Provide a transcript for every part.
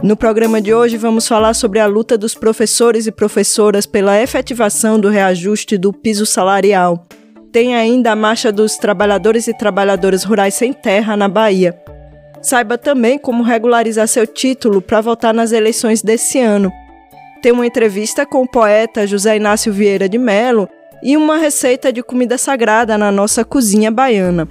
No programa de hoje vamos falar sobre a luta dos professores e professoras pela efetivação do reajuste do piso salarial. Tem ainda a marcha dos trabalhadores e trabalhadoras rurais sem terra na Bahia. Saiba também como regularizar seu título para votar nas eleições desse ano. Tem uma entrevista com o poeta José Inácio Vieira de Melo e uma receita de comida sagrada na nossa cozinha baiana.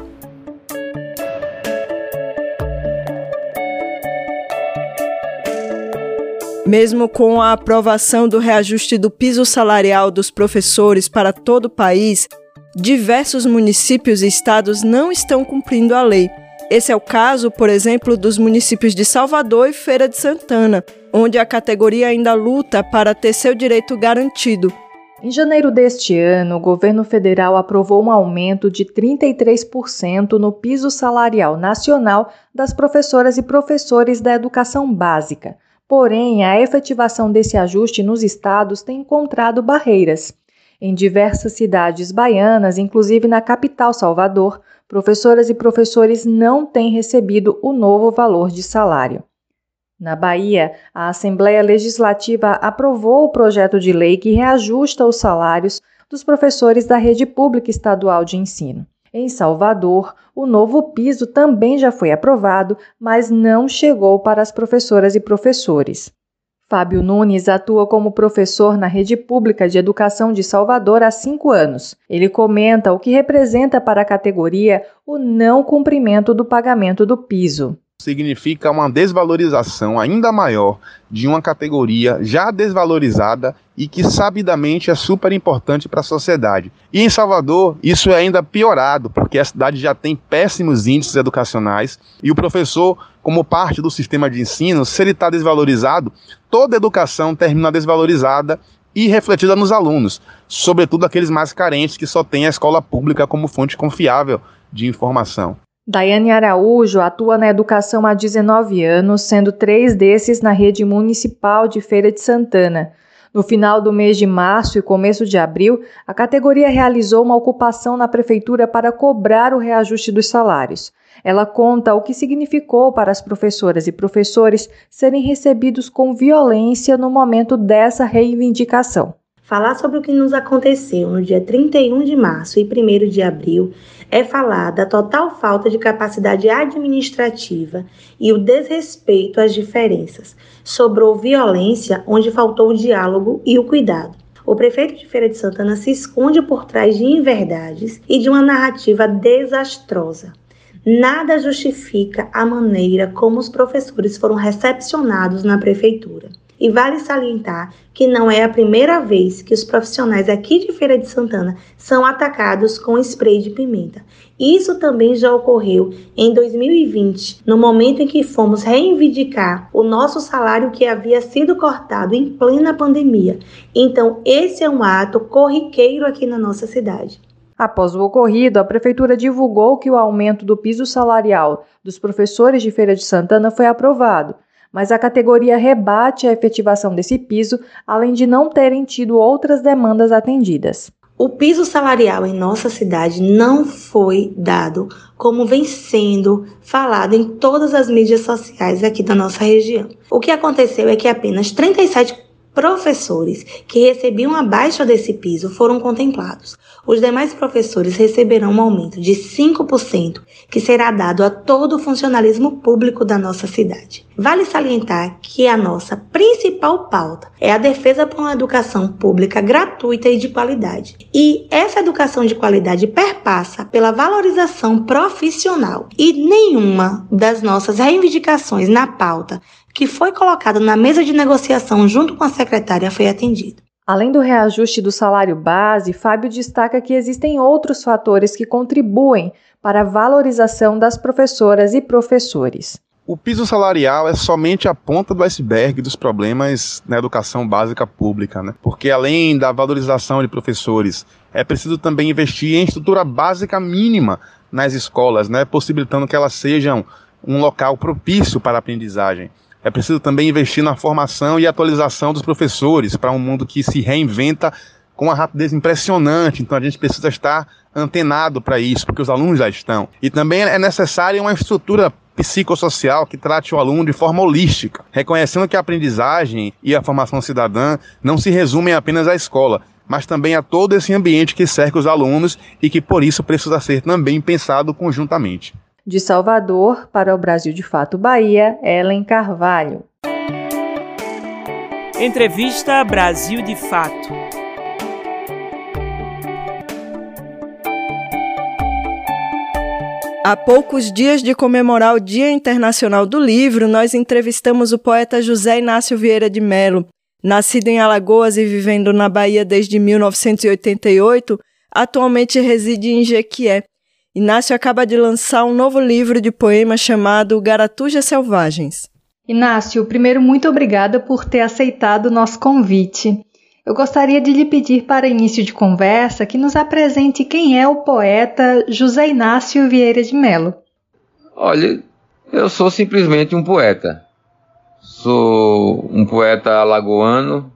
Mesmo com a aprovação do reajuste do piso salarial dos professores para todo o país, diversos municípios e estados não estão cumprindo a lei. Esse é o caso, por exemplo, dos municípios de Salvador e Feira de Santana, onde a categoria ainda luta para ter seu direito garantido. Em janeiro deste ano, o governo federal aprovou um aumento de 33% no piso salarial nacional das professoras e professores da educação básica. Porém, a efetivação desse ajuste nos estados tem encontrado barreiras. Em diversas cidades baianas, inclusive na capital Salvador, professoras e professores não têm recebido o novo valor de salário. Na Bahia, a Assembleia Legislativa aprovou o projeto de lei que reajusta os salários dos professores da rede pública estadual de ensino. Em Salvador, o novo piso também já foi aprovado, mas não chegou para as professoras e professores. Fábio Nunes atua como professor na rede pública de educação de Salvador há cinco anos. Ele comenta o que representa para a categoria o não cumprimento do pagamento do piso significa uma desvalorização ainda maior de uma categoria já desvalorizada e que sabidamente é super importante para a sociedade. E em Salvador, isso é ainda piorado, porque a cidade já tem péssimos índices educacionais e o professor, como parte do sistema de ensino, se ele está desvalorizado, toda educação termina desvalorizada e refletida nos alunos, sobretudo aqueles mais carentes que só têm a escola pública como fonte confiável de informação. Daiane Araújo atua na educação há 19 anos, sendo três desses na rede municipal de Feira de Santana. No final do mês de março e começo de abril, a categoria realizou uma ocupação na prefeitura para cobrar o reajuste dos salários. Ela conta o que significou para as professoras e professores serem recebidos com violência no momento dessa reivindicação. Falar sobre o que nos aconteceu no dia 31 de março e 1 de abril é falar da total falta de capacidade administrativa e o desrespeito às diferenças. Sobrou violência onde faltou o diálogo e o cuidado. O prefeito de Feira de Santana se esconde por trás de inverdades e de uma narrativa desastrosa. Nada justifica a maneira como os professores foram recepcionados na prefeitura. E vale salientar que não é a primeira vez que os profissionais aqui de Feira de Santana são atacados com spray de pimenta. Isso também já ocorreu em 2020, no momento em que fomos reivindicar o nosso salário que havia sido cortado em plena pandemia. Então, esse é um ato corriqueiro aqui na nossa cidade. Após o ocorrido, a prefeitura divulgou que o aumento do piso salarial dos professores de Feira de Santana foi aprovado mas a categoria rebate a efetivação desse piso, além de não terem tido outras demandas atendidas. O piso salarial em nossa cidade não foi dado como vem sendo falado em todas as mídias sociais aqui da nossa região. O que aconteceu é que apenas 37 professores que recebiam abaixo desse piso foram contemplados. Os demais professores receberão um aumento de 5%, que será dado a todo o funcionalismo público da nossa cidade. Vale salientar que a nossa principal pauta é a defesa por uma educação pública gratuita e de qualidade. E essa educação de qualidade perpassa pela valorização profissional. E nenhuma das nossas reivindicações na pauta que foi colocada na mesa de negociação junto com a secretária foi atendida. Além do reajuste do salário base, Fábio destaca que existem outros fatores que contribuem para a valorização das professoras e professores. O piso salarial é somente a ponta do iceberg dos problemas na educação básica pública, né? Porque além da valorização de professores, é preciso também investir em estrutura básica mínima nas escolas, né? Possibilitando que elas sejam um local propício para a aprendizagem. É preciso também investir na formação e atualização dos professores para um mundo que se reinventa com uma rapidez impressionante. Então a gente precisa estar antenado para isso, porque os alunos já estão. E também é necessária uma estrutura psicossocial que trate o aluno de forma holística, reconhecendo que a aprendizagem e a formação cidadã não se resumem apenas à escola, mas também a todo esse ambiente que cerca os alunos e que por isso precisa ser também pensado conjuntamente. De Salvador para o Brasil de Fato Bahia, Ellen Carvalho. Entrevista Brasil de Fato. Há poucos dias de comemorar o Dia Internacional do Livro, nós entrevistamos o poeta José Inácio Vieira de Melo. Nascido em Alagoas e vivendo na Bahia desde 1988, atualmente reside em Jequié. Inácio acaba de lançar um novo livro de poemas chamado Garatujas Selvagens. Inácio, primeiro, muito obrigada por ter aceitado o nosso convite. Eu gostaria de lhe pedir para início de conversa que nos apresente quem é o poeta José Inácio Vieira de Melo. Olha, eu sou simplesmente um poeta. Sou um poeta alagoano,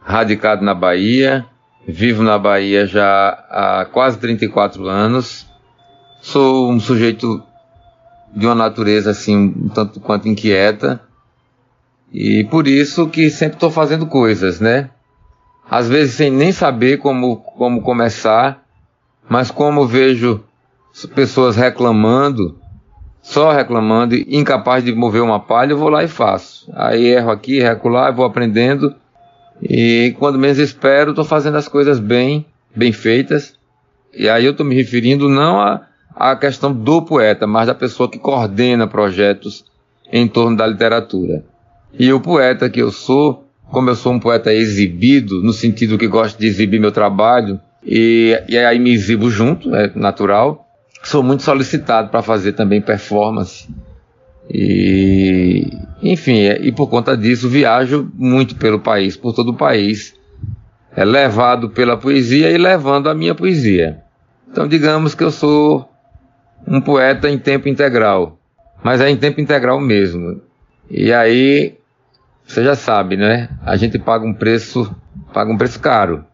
radicado na Bahia, vivo na Bahia já há quase 34 anos Sou um sujeito de uma natureza assim, um tanto quanto inquieta. E por isso que sempre estou fazendo coisas, né? Às vezes sem nem saber como, como começar, mas como vejo pessoas reclamando, só reclamando, incapaz de mover uma palha, eu vou lá e faço. Aí erro aqui, erro lá, vou aprendendo. E quando menos espero, estou fazendo as coisas bem, bem feitas. E aí eu estou me referindo não a, a questão do poeta, mas da pessoa que coordena projetos em torno da literatura. E o poeta que eu sou, como eu sou um poeta exibido, no sentido que gosto de exibir meu trabalho, e, e aí me exibo junto, é natural, sou muito solicitado para fazer também performance. E, enfim, é, e por conta disso viajo muito pelo país, por todo o país, é levado pela poesia e levando a minha poesia. Então, digamos que eu sou um poeta em tempo integral, mas é em tempo integral mesmo. E aí, você já sabe, né? A gente paga um preço, paga um preço caro,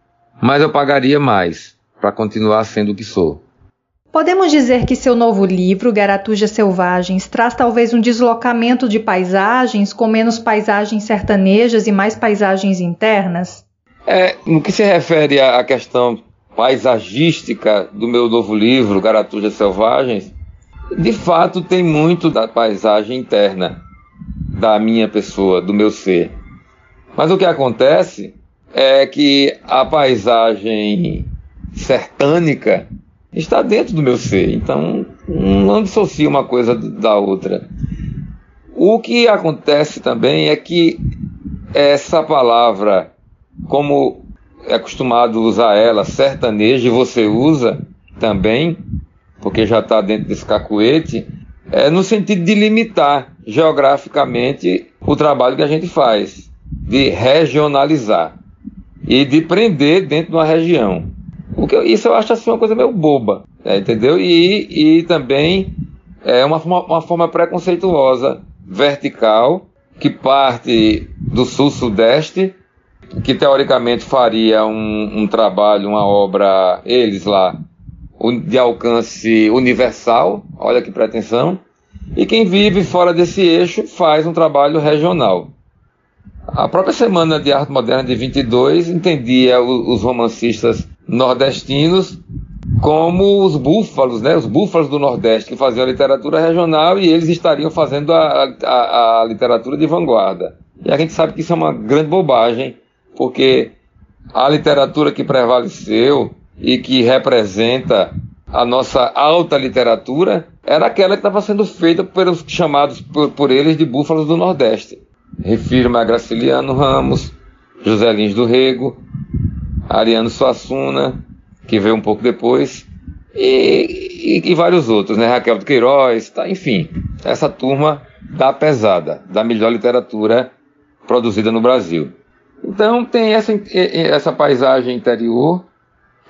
mas eu pagaria mais para continuar sendo o que sou. Podemos dizer que seu novo livro, Garatujas Selvagens, traz talvez um deslocamento de paisagens, com menos paisagens sertanejas e mais paisagens internas? É, no que se refere à questão paisagística do meu novo livro, Garatujas Selvagens, de fato tem muito da paisagem interna da minha pessoa, do meu ser. Mas o que acontece é que a paisagem sertânica está dentro do meu ser, então não dissocia uma coisa da outra. O que acontece também é que essa palavra, como é acostumado a usar ela sertaneja e você usa também, porque já está dentro desse cacuete, é no sentido de limitar geograficamente o trabalho que a gente faz, de regionalizar e de prender dentro de uma região. O que, isso eu acho assim uma coisa meio boba, né, entendeu? E, e também é uma uma forma preconceituosa, vertical, que parte do sul-sudeste que teoricamente faria um, um trabalho, uma obra, eles lá, de alcance universal, olha que pretensão, e quem vive fora desse eixo faz um trabalho regional. A própria Semana de Arte Moderna de 22 entendia os romancistas nordestinos como os búfalos, né, os búfalos do Nordeste que faziam a literatura regional e eles estariam fazendo a, a, a literatura de vanguarda. E a gente sabe que isso é uma grande bobagem, porque a literatura que prevaleceu e que representa a nossa alta literatura era aquela que estava sendo feita pelos chamados por, por, eles de búfalos do Nordeste. Refiro-me a Graciliano Ramos, José Lins do Rego, Ariano Suassuna, que veio um pouco depois, e, e, e vários outros, né? Raquel do Queiroz, tá, enfim, essa turma da pesada, da melhor literatura produzida no Brasil. Então tem essa, essa paisagem interior,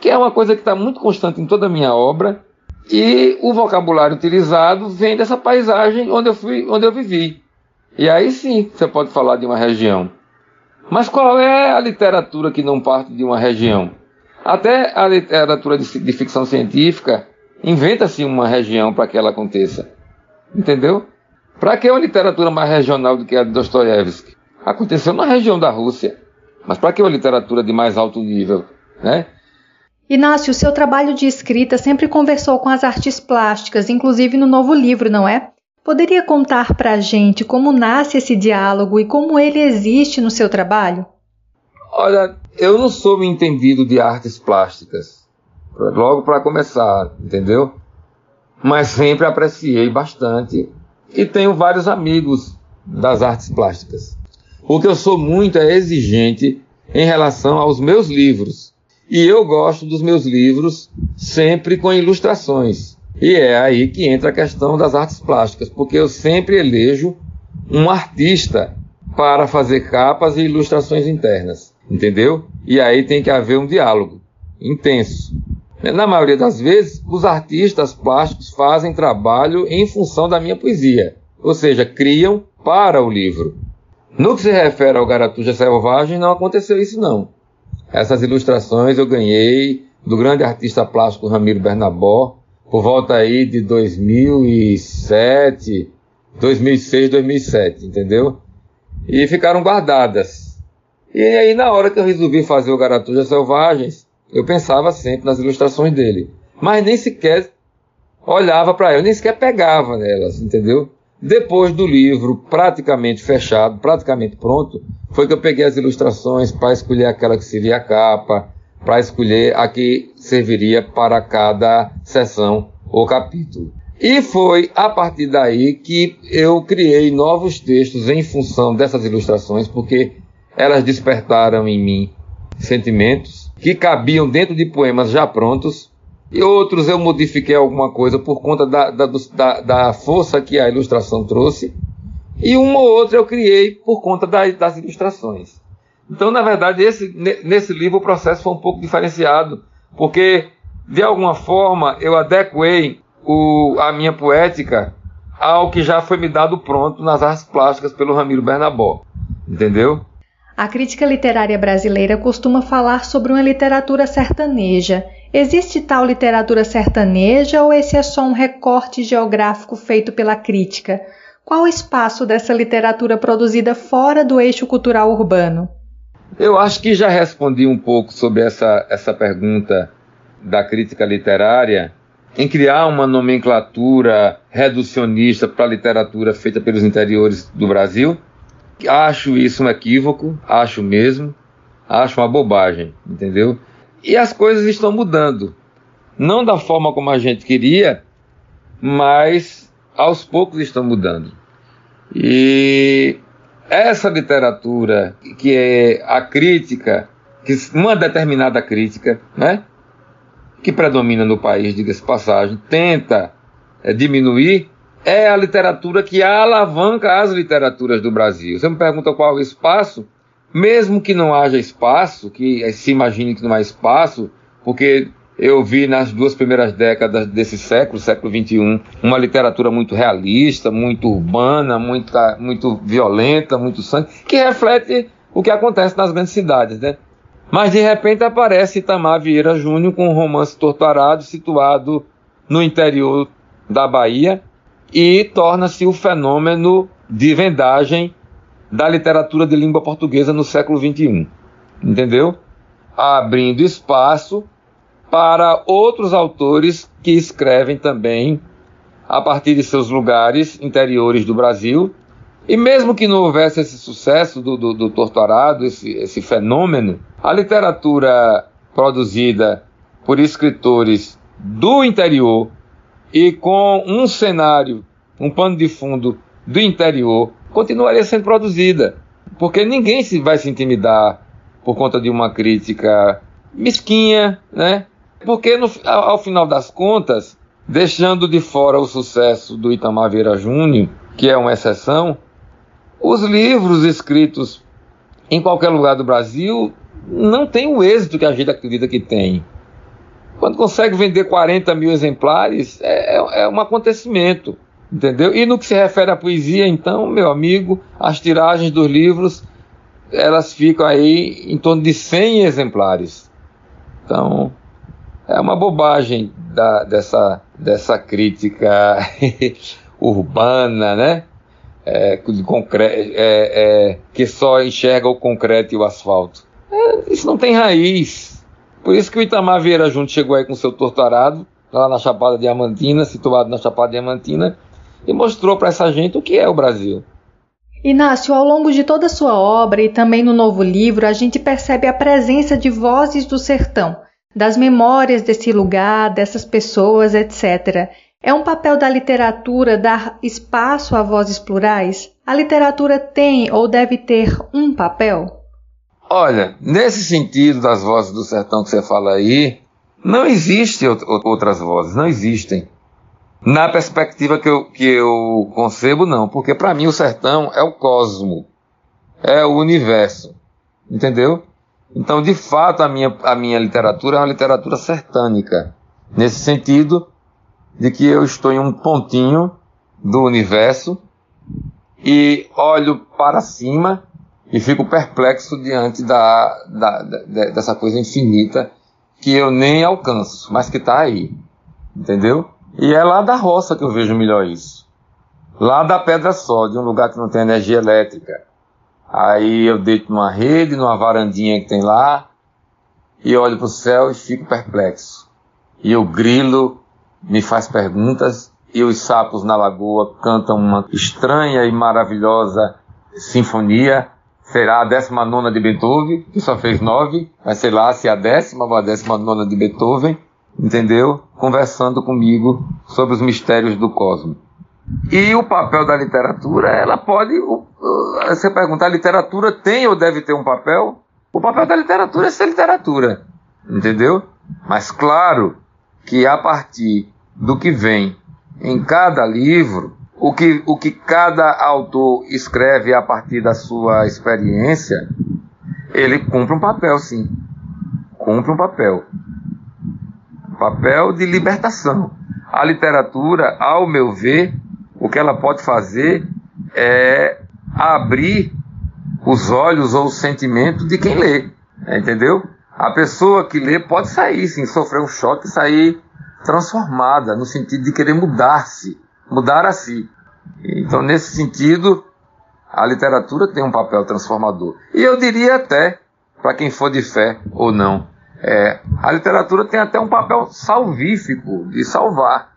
que é uma coisa que está muito constante em toda a minha obra, e o vocabulário utilizado vem dessa paisagem onde eu, fui, onde eu vivi. E aí sim você pode falar de uma região. Mas qual é a literatura que não parte de uma região? Até a literatura de, de ficção científica inventa-se uma região para que ela aconteça. Entendeu? Para que uma literatura mais regional do que a de Dostoiévski? Aconteceu na região da Rússia. Mas para que uma literatura de mais alto nível? Né? Inácio, seu trabalho de escrita sempre conversou com as artes plásticas, inclusive no novo livro, não é? Poderia contar para a gente como nasce esse diálogo e como ele existe no seu trabalho? Olha, eu não sou entendido de artes plásticas, logo para começar, entendeu? Mas sempre apreciei bastante e tenho vários amigos das artes plásticas. O que eu sou muito exigente em relação aos meus livros. E eu gosto dos meus livros sempre com ilustrações. E é aí que entra a questão das artes plásticas, porque eu sempre elejo um artista para fazer capas e ilustrações internas entendeu? E aí tem que haver um diálogo intenso. Na maioria das vezes, os artistas plásticos fazem trabalho em função da minha poesia, ou seja, criam para o livro. No que se refere ao Garatuja Selvagem, não aconteceu isso não. Essas ilustrações eu ganhei do grande artista plástico Ramiro Bernabó, por volta aí de 2007, 2006, 2007, entendeu? E ficaram guardadas. E aí, na hora que eu resolvi fazer o Garatujas Selvagens, eu pensava sempre nas ilustrações dele. Mas nem sequer olhava para elas, nem sequer pegava nelas, entendeu? Depois do livro praticamente fechado, praticamente pronto, foi que eu peguei as ilustrações para escolher aquela que seria a capa, para escolher a que serviria para cada sessão ou capítulo. E foi a partir daí que eu criei novos textos em função dessas ilustrações, porque elas despertaram em mim sentimentos que cabiam dentro de poemas já prontos, e outros eu modifiquei alguma coisa por conta da, da, da, da força que a ilustração trouxe, e uma ou outra eu criei por conta da, das ilustrações. Então, na verdade, esse, nesse livro o processo foi um pouco diferenciado, porque de alguma forma eu adequei o, a minha poética ao que já foi me dado pronto nas artes plásticas pelo Ramiro Bernabó. Entendeu? A crítica literária brasileira costuma falar sobre uma literatura sertaneja. Existe tal literatura sertaneja ou esse é só um recorte geográfico feito pela crítica? Qual o espaço dessa literatura produzida fora do eixo cultural urbano? Eu acho que já respondi um pouco sobre essa, essa pergunta da crítica literária em criar uma nomenclatura reducionista para a literatura feita pelos interiores do Brasil. Acho isso um equívoco, acho mesmo, acho uma bobagem, entendeu? E as coisas estão mudando. Não da forma como a gente queria, mas aos poucos estão mudando. E essa literatura, que é a crítica, que uma determinada crítica, né, que predomina no país, diga-se passagem, tenta é, diminuir é a literatura que alavanca as literaturas do Brasil. Você me pergunta qual é o espaço, mesmo que não haja espaço, que se imagine que não há espaço, porque eu vi nas duas primeiras décadas desse século, século XXI, uma literatura muito realista, muito urbana, muito, muito violenta, muito sangue, que reflete o que acontece nas grandes cidades, né? Mas de repente aparece Itamar Vieira Júnior com um romance torturado situado no interior da Bahia, e torna-se o fenômeno de vendagem da literatura de língua portuguesa no século XXI. Entendeu? Abrindo espaço para outros autores que escrevem também a partir de seus lugares interiores do Brasil. E mesmo que não houvesse esse sucesso do, do, do Torturado, esse, esse fenômeno, a literatura produzida por escritores do interior e com um cenário, um pano de fundo do interior, continuaria sendo produzida. Porque ninguém se vai se intimidar por conta de uma crítica mesquinha, né? Porque no, ao, final das contas, deixando de fora o sucesso do Itamar Vieira Júnior, que é uma exceção, os livros escritos em qualquer lugar do Brasil não têm o êxito que a gente acredita que tem. Quando consegue vender 40 mil exemplares, é, é, é um acontecimento, entendeu? E no que se refere à poesia, então, meu amigo, as tiragens dos livros, elas ficam aí em torno de 100 exemplares. Então, é uma bobagem da, dessa, dessa crítica urbana, né? É, de é, é, que só enxerga o concreto e o asfalto. É, isso não tem raiz. Por isso que o Itamar Vieira Junto chegou aí com seu torturado, lá na Chapada Diamantina, situado na Chapada Diamantina, e mostrou para essa gente o que é o Brasil. Inácio, ao longo de toda a sua obra e também no novo livro, a gente percebe a presença de vozes do sertão, das memórias desse lugar, dessas pessoas, etc. É um papel da literatura dar espaço a vozes plurais? A literatura tem ou deve ter um papel? Olha, nesse sentido das vozes do sertão que você fala aí, não existem outras vozes, não existem. Na perspectiva que eu, que eu concebo, não, porque para mim o sertão é o cosmo, é o universo, entendeu? Então, de fato, a minha, a minha literatura é uma literatura sertânica, nesse sentido de que eu estou em um pontinho do universo e olho para cima e fico perplexo diante da, da, da dessa coisa infinita que eu nem alcanço, mas que está aí, entendeu? E é lá da roça que eu vejo melhor isso. Lá da Pedra Só, de um lugar que não tem energia elétrica, Aí eu deito numa rede, numa varandinha que tem lá, e olho para o céu e fico perplexo. E o grilo me faz perguntas, e os sapos na lagoa cantam uma estranha e maravilhosa sinfonia. Será a décima nona de Beethoven, que só fez nove, mas sei lá se é a décima ou a décima nona de Beethoven, entendeu? Conversando comigo sobre os mistérios do cosmos. E o papel da literatura, ela pode. Você perguntar, a literatura tem ou deve ter um papel? O papel da literatura é ser literatura, entendeu? Mas claro que a partir do que vem em cada livro, o que, o que cada autor escreve a partir da sua experiência, ele cumpre um papel, sim. Cumpre um papel. Papel de libertação. A literatura, ao meu ver, o que ela pode fazer é abrir os olhos ou o sentimento de quem lê, entendeu? A pessoa que lê pode sair, sim, sofrer um choque e sair transformada, no sentido de querer mudar-se, mudar a si. Então, nesse sentido, a literatura tem um papel transformador. E eu diria até, para quem for de fé ou não, é, a literatura tem até um papel salvífico, de salvar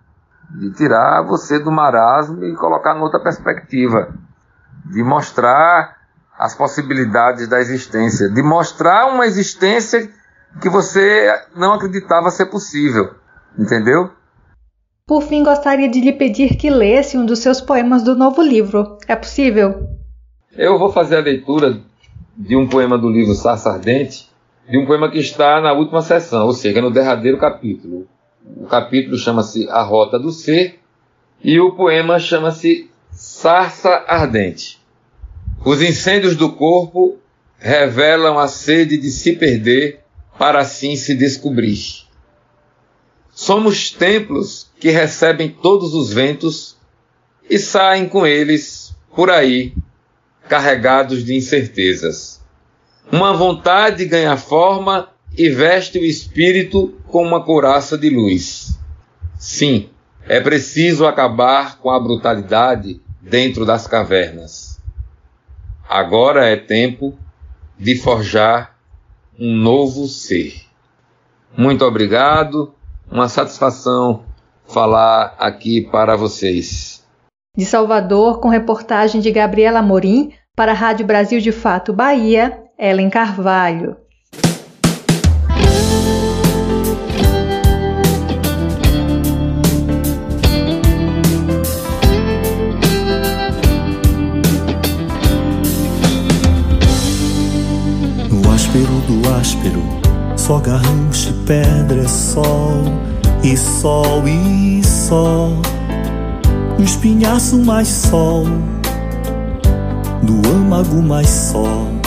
de tirar você do marasmo e colocar em outra perspectiva, de mostrar as possibilidades da existência, de mostrar uma existência que você não acreditava ser possível, entendeu? Por fim, gostaria de lhe pedir que lesse um dos seus poemas do novo livro. É possível? Eu vou fazer a leitura de um poema do livro Sarsa Ardente, de um poema que está na última sessão, ou seja, no derradeiro capítulo. O capítulo chama-se A Rota do Ser e o poema chama-se Sarça Ardente. Os incêndios do corpo revelam a sede de se perder para assim se descobrir. Somos templos que recebem todos os ventos e saem com eles por aí, carregados de incertezas. Uma vontade ganha forma e veste o espírito com uma couraça de luz. Sim, é preciso acabar com a brutalidade dentro das cavernas. Agora é tempo de forjar um novo ser. Muito obrigado, uma satisfação falar aqui para vocês. De Salvador, com reportagem de Gabriela Morim, para a Rádio Brasil de Fato Bahia, Ellen Carvalho. No áspero do áspero, só garrancho, pedra, sol e sol e sol. No espinhaço mais sol, no âmago mais sol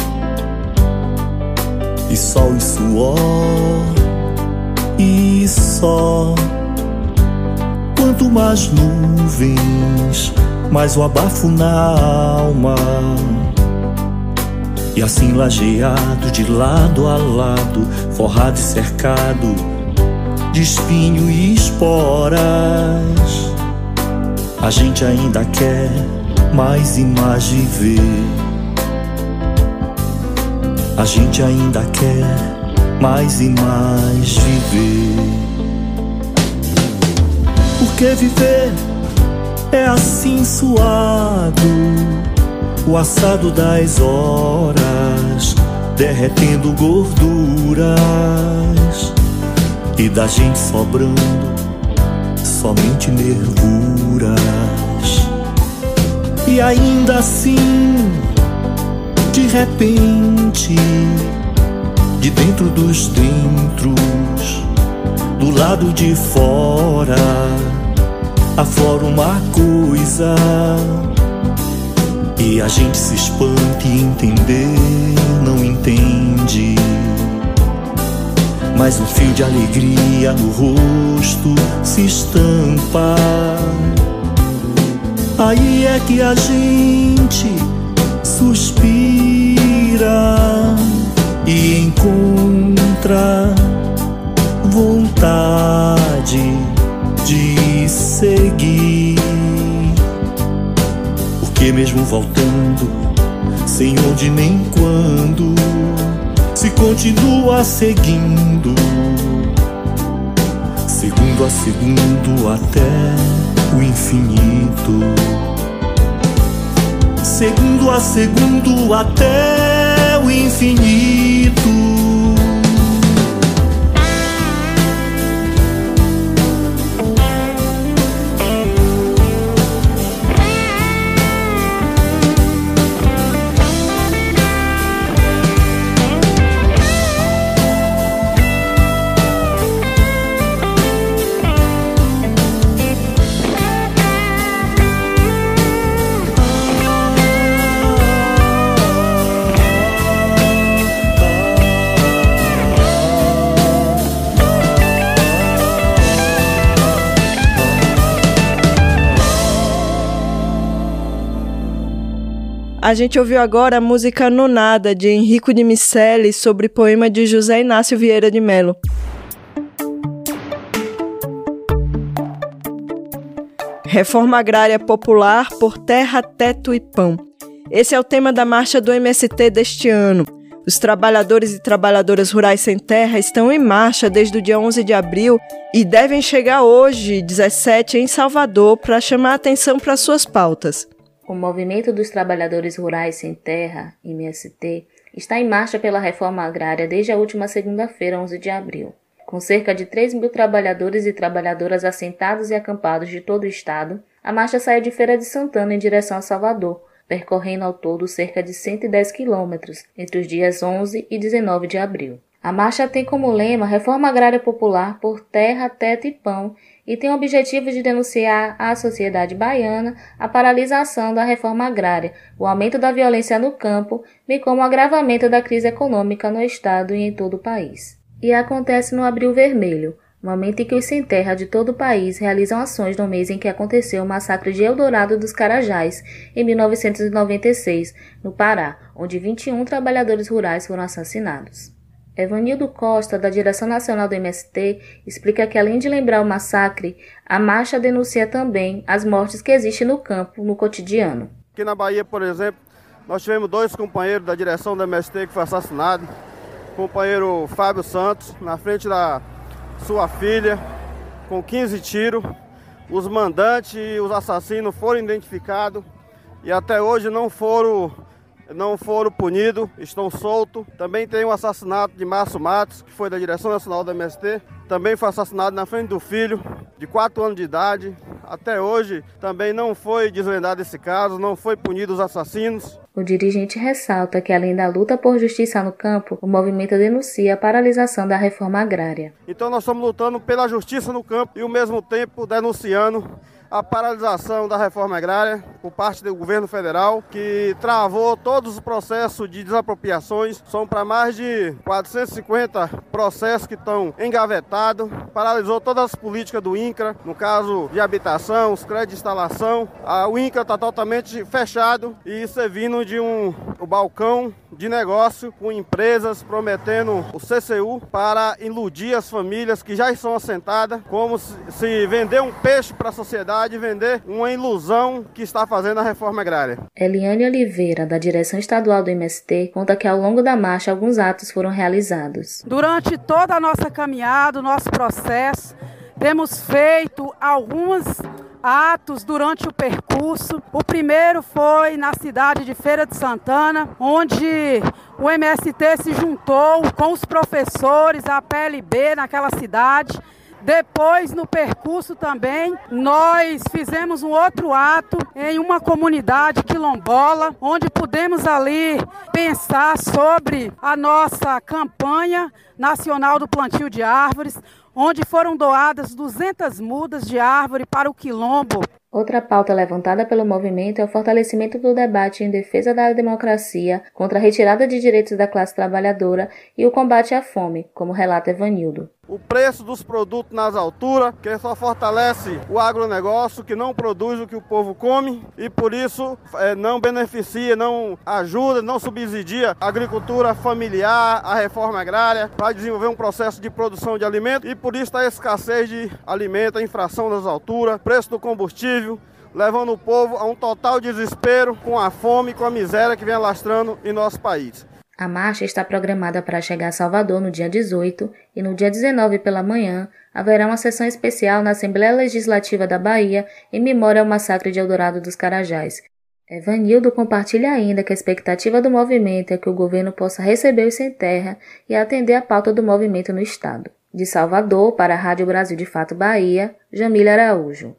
e sol e suor e só. Quanto mais nuvens, mais o abafo na alma. E assim lajeado de lado a lado, forrado e cercado de espinho e esporas, a gente ainda quer mais e mais viver. A gente ainda quer mais e mais viver. Porque viver é assim suado, o assado das horas, derretendo gorduras e da gente sobrando somente nervuras. E ainda assim de repente, de dentro dos dentros, do lado de fora, aflora uma coisa. E a gente se espanta e entender, não entende. Mas um fio de alegria no rosto se estampa. Aí é que a gente suspira e encontra vontade de seguir. Porque mesmo voltando, sem onde nem quando, se continua seguindo, segundo a segundo até o infinito segundo a segundo até o infinito. A gente ouviu agora a música Nonada, de Henrico de Miceli, sobre poema de José Inácio Vieira de Melo. Reforma Agrária Popular por Terra, Teto e Pão. Esse é o tema da marcha do MST deste ano. Os trabalhadores e trabalhadoras rurais sem terra estão em marcha desde o dia 11 de abril e devem chegar hoje, 17, em Salvador, para chamar atenção para suas pautas. O Movimento dos Trabalhadores Rurais Sem Terra, MST, está em marcha pela reforma agrária desde a última segunda-feira, 11 de abril. Com cerca de 3 mil trabalhadores e trabalhadoras assentados e acampados de todo o estado, a marcha saiu de Feira de Santana em direção a Salvador, percorrendo ao todo cerca de 110 quilômetros entre os dias 11 e 19 de abril. A marcha tem como lema Reforma Agrária Popular por Terra, Teto e Pão e tem o objetivo de denunciar à sociedade baiana a paralisação da reforma agrária, o aumento da violência no campo, bem como o agravamento da crise econômica no estado e em todo o país. E acontece no Abril Vermelho, momento em que os sem terra de todo o país realizam ações no mês em que aconteceu o massacre de Eldorado dos Carajás, em 1996, no Pará, onde 21 trabalhadores rurais foram assassinados. Evanildo Costa, da direção nacional do MST, explica que além de lembrar o massacre, a marcha denuncia também as mortes que existem no campo, no cotidiano. Aqui na Bahia, por exemplo, nós tivemos dois companheiros da direção da MST que foi assassinado. O companheiro Fábio Santos, na frente da sua filha, com 15 tiros. Os mandantes e os assassinos foram identificados e até hoje não foram não foram punidos, estão soltos. Também tem o assassinato de Márcio Matos, que foi da direção nacional da MST. Também foi assassinado na frente do filho, de 4 anos de idade. Até hoje também não foi desvendado esse caso, não foi punido os assassinos. O dirigente ressalta que, além da luta por justiça no campo, o movimento denuncia a paralisação da reforma agrária. Então, nós estamos lutando pela justiça no campo e, ao mesmo tempo, denunciando a paralisação da reforma agrária por parte do governo federal, que travou todos os processos de desapropriações. São para mais de 450 processos que estão engavetados, paralisou todas as políticas do INCRA, no caso de habitação, os créditos de instalação. o INCRA está totalmente fechado e servindo de um o balcão de negócio com empresas prometendo o CCU para iludir as famílias que já estão assentadas, como se vender um peixe para a sociedade de vender uma ilusão que está fazendo a reforma agrária. Eliane Oliveira, da direção estadual do MST, conta que ao longo da marcha alguns atos foram realizados. Durante toda a nossa caminhada, o nosso processo, temos feito alguns atos durante o percurso. O primeiro foi na cidade de Feira de Santana, onde o MST se juntou com os professores, a PLB naquela cidade depois, no percurso também, nós fizemos um outro ato em uma comunidade quilombola, onde pudemos ali pensar sobre a nossa campanha nacional do plantio de árvores, onde foram doadas 200 mudas de árvore para o quilombo. Outra pauta levantada pelo movimento é o fortalecimento do debate em defesa da democracia, contra a retirada de direitos da classe trabalhadora e o combate à fome, como relata Evanildo. O preço dos produtos nas alturas, que só fortalece o agronegócio, que não produz o que o povo come e por isso é, não beneficia, não ajuda, não subsidia a agricultura familiar, a reforma agrária, para desenvolver um processo de produção de alimento e por isso está a escassez de alimento, a infração das alturas, preço do levando o povo a um total desespero com a fome e com a miséria que vem alastrando em nosso país. A marcha está programada para chegar a Salvador no dia 18 e no dia 19 pela manhã haverá uma sessão especial na Assembleia Legislativa da Bahia em memória ao massacre de Eldorado dos Carajás. Evanildo compartilha ainda que a expectativa do movimento é que o governo possa receber os sem terra e atender a pauta do movimento no estado. De Salvador, para a Rádio Brasil de Fato Bahia, Jamília Araújo.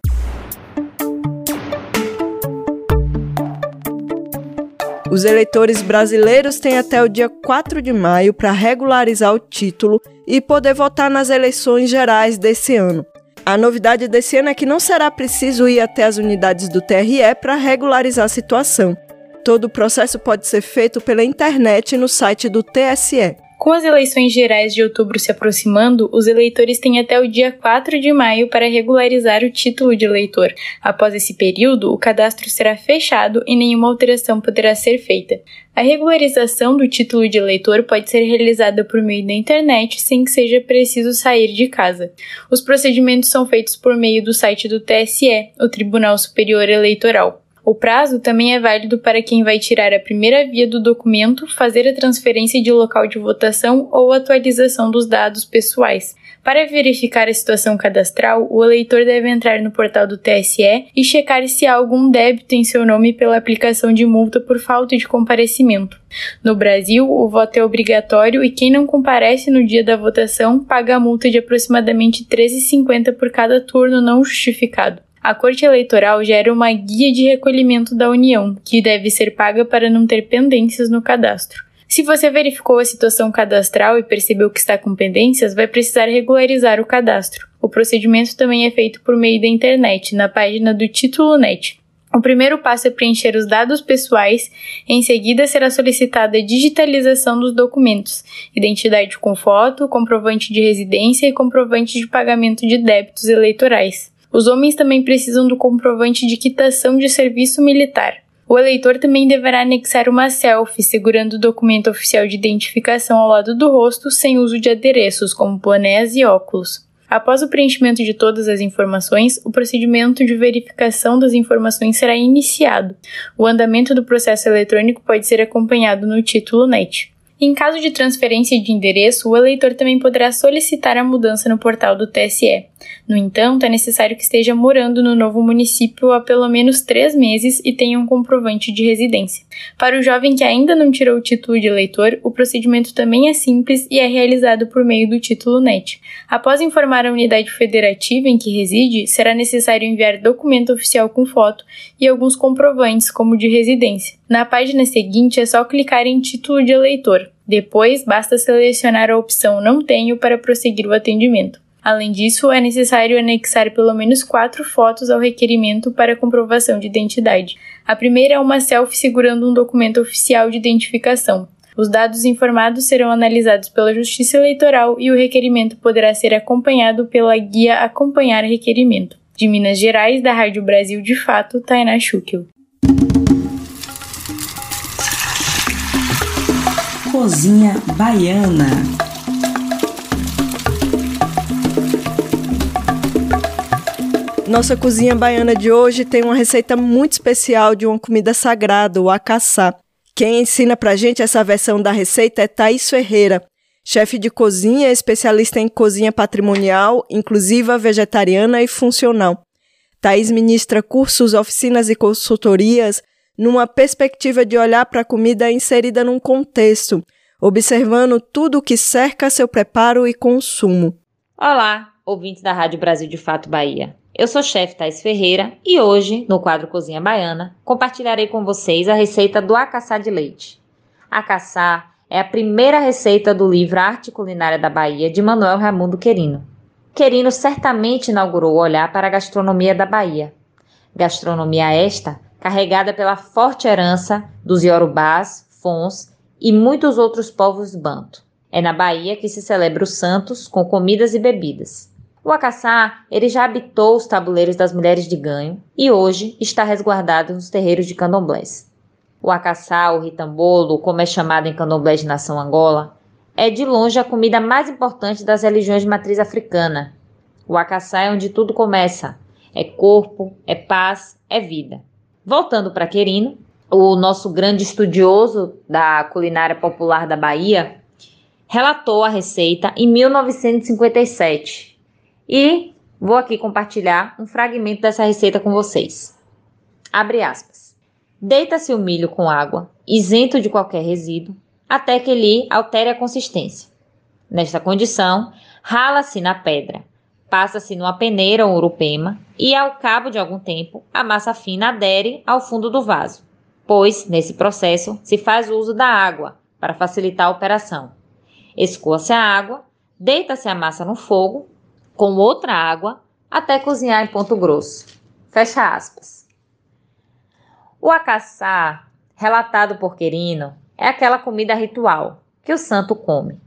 Os eleitores brasileiros têm até o dia 4 de maio para regularizar o título e poder votar nas eleições gerais desse ano. A novidade desse ano é que não será preciso ir até as unidades do TRE para regularizar a situação. Todo o processo pode ser feito pela internet no site do TSE. Com as eleições gerais de outubro se aproximando, os eleitores têm até o dia 4 de maio para regularizar o título de eleitor. Após esse período, o cadastro será fechado e nenhuma alteração poderá ser feita. A regularização do título de eleitor pode ser realizada por meio da internet sem que seja preciso sair de casa. Os procedimentos são feitos por meio do site do TSE, o Tribunal Superior Eleitoral. O prazo também é válido para quem vai tirar a primeira via do documento, fazer a transferência de local de votação ou atualização dos dados pessoais. Para verificar a situação cadastral, o eleitor deve entrar no portal do TSE e checar se há algum débito em seu nome pela aplicação de multa por falta de comparecimento. No Brasil, o voto é obrigatório e quem não comparece no dia da votação paga a multa de aproximadamente R$ 13,50 por cada turno não justificado. A Corte Eleitoral gera uma guia de recolhimento da União, que deve ser paga para não ter pendências no cadastro. Se você verificou a situação cadastral e percebeu que está com pendências, vai precisar regularizar o cadastro. O procedimento também é feito por meio da internet, na página do Título Net. O primeiro passo é preencher os dados pessoais, em seguida será solicitada a digitalização dos documentos, identidade com foto, comprovante de residência e comprovante de pagamento de débitos eleitorais. Os homens também precisam do comprovante de quitação de serviço militar. O eleitor também deverá anexar uma selfie segurando o documento oficial de identificação ao lado do rosto sem uso de adereços como bonés e óculos. Após o preenchimento de todas as informações, o procedimento de verificação das informações será iniciado. O andamento do processo eletrônico pode ser acompanhado no título NET. Em caso de transferência de endereço, o eleitor também poderá solicitar a mudança no portal do TSE. No entanto, é necessário que esteja morando no novo município há pelo menos três meses e tenha um comprovante de residência. Para o jovem que ainda não tirou o título de eleitor, o procedimento também é simples e é realizado por meio do título NET. Após informar a unidade federativa em que reside, será necessário enviar documento oficial com foto e alguns comprovantes, como de residência. Na página seguinte é só clicar em Título de Eleitor. Depois, basta selecionar a opção Não Tenho para prosseguir o atendimento. Além disso, é necessário anexar pelo menos quatro fotos ao requerimento para comprovação de identidade. A primeira é uma selfie segurando um documento oficial de identificação. Os dados informados serão analisados pela Justiça Eleitoral e o requerimento poderá ser acompanhado pela guia Acompanhar Requerimento. De Minas Gerais, da Rádio Brasil de Fato, Tainá Schukel. Cozinha Baiana. Nossa cozinha baiana de hoje tem uma receita muito especial de uma comida sagrada, o acaçá. Quem ensina pra gente essa versão da receita é Thaís Ferreira, chefe de cozinha, especialista em cozinha patrimonial, inclusiva, vegetariana e funcional. Thaís ministra cursos, oficinas e consultorias numa perspectiva de olhar para a comida inserida num contexto, observando tudo o que cerca seu preparo e consumo. Olá, ouvintes da Rádio Brasil de Fato Bahia. Eu sou chefe Thais Ferreira e hoje, no quadro Cozinha Baiana, compartilharei com vocês a receita do acaçá de leite. Acaçá é a primeira receita do livro Arte Culinária da Bahia de Manuel Raimundo Querino. Querino certamente inaugurou o olhar para a gastronomia da Bahia. Gastronomia esta carregada pela forte herança dos Yorubás, Fons e muitos outros povos banto. É na Bahia que se celebra os santos com comidas e bebidas. O acaçá, ele já habitou os tabuleiros das mulheres de ganho e hoje está resguardado nos terreiros de candomblés. O acaçá, o ritambolo, como é chamado em candomblé de nação Angola, é de longe a comida mais importante das religiões de matriz africana. O acaçá é onde tudo começa. É corpo, é paz, é vida. Voltando para Querino, o nosso grande estudioso da culinária popular da Bahia relatou a receita em 1957 e vou aqui compartilhar um fragmento dessa receita com vocês. Abre aspas. Deita-se o milho com água, isento de qualquer resíduo, até que ele altere a consistência. Nesta condição, rala-se na pedra, passa-se numa peneira ou urupema e, ao cabo de algum tempo, a massa fina adere ao fundo do vaso, pois, nesse processo, se faz uso da água para facilitar a operação. Escoa-se a água, deita-se a massa no fogo com outra água até cozinhar em ponto grosso. Fecha aspas. O acaçá, relatado por Querino, é aquela comida ritual que o santo come.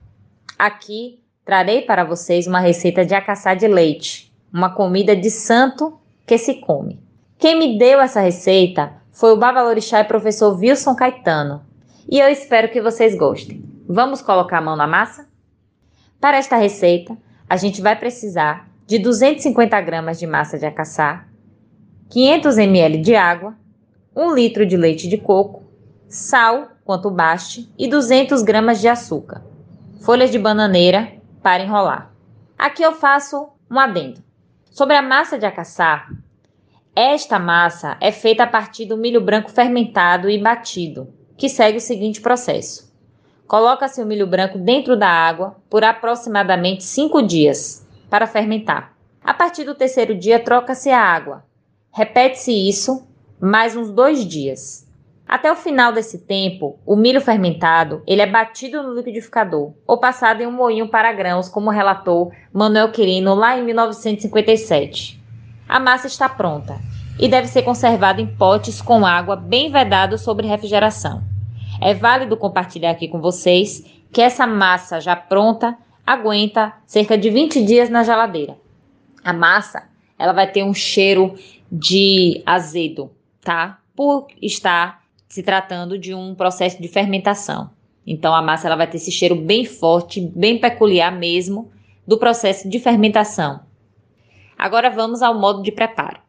Aqui trarei para vocês uma receita de acaçá de leite, uma comida de santo que se come. Quem me deu essa receita foi o babalorixá e professor Wilson Caetano, e eu espero que vocês gostem. Vamos colocar a mão na massa? Para esta receita, a gente vai precisar de 250 gramas de massa de acaçá, 500 ml de água, 1 litro de leite de coco, sal quanto baste e 200 gramas de açúcar, folhas de bananeira para enrolar. Aqui eu faço um adendo. Sobre a massa de acaçá, esta massa é feita a partir do milho branco fermentado e batido, que segue o seguinte processo. Coloca-se o milho branco dentro da água por aproximadamente 5 dias para fermentar. A partir do terceiro dia, troca-se a água. Repete-se isso mais uns dois dias. Até o final desse tempo, o milho fermentado ele é batido no liquidificador ou passado em um moinho para grãos, como relatou Manuel Quirino lá em 1957. A massa está pronta e deve ser conservada em potes com água bem vedado sobre refrigeração. É válido compartilhar aqui com vocês que essa massa já pronta aguenta cerca de 20 dias na geladeira. A massa, ela vai ter um cheiro de azedo, tá? Por estar se tratando de um processo de fermentação. Então a massa ela vai ter esse cheiro bem forte, bem peculiar mesmo, do processo de fermentação. Agora vamos ao modo de preparo.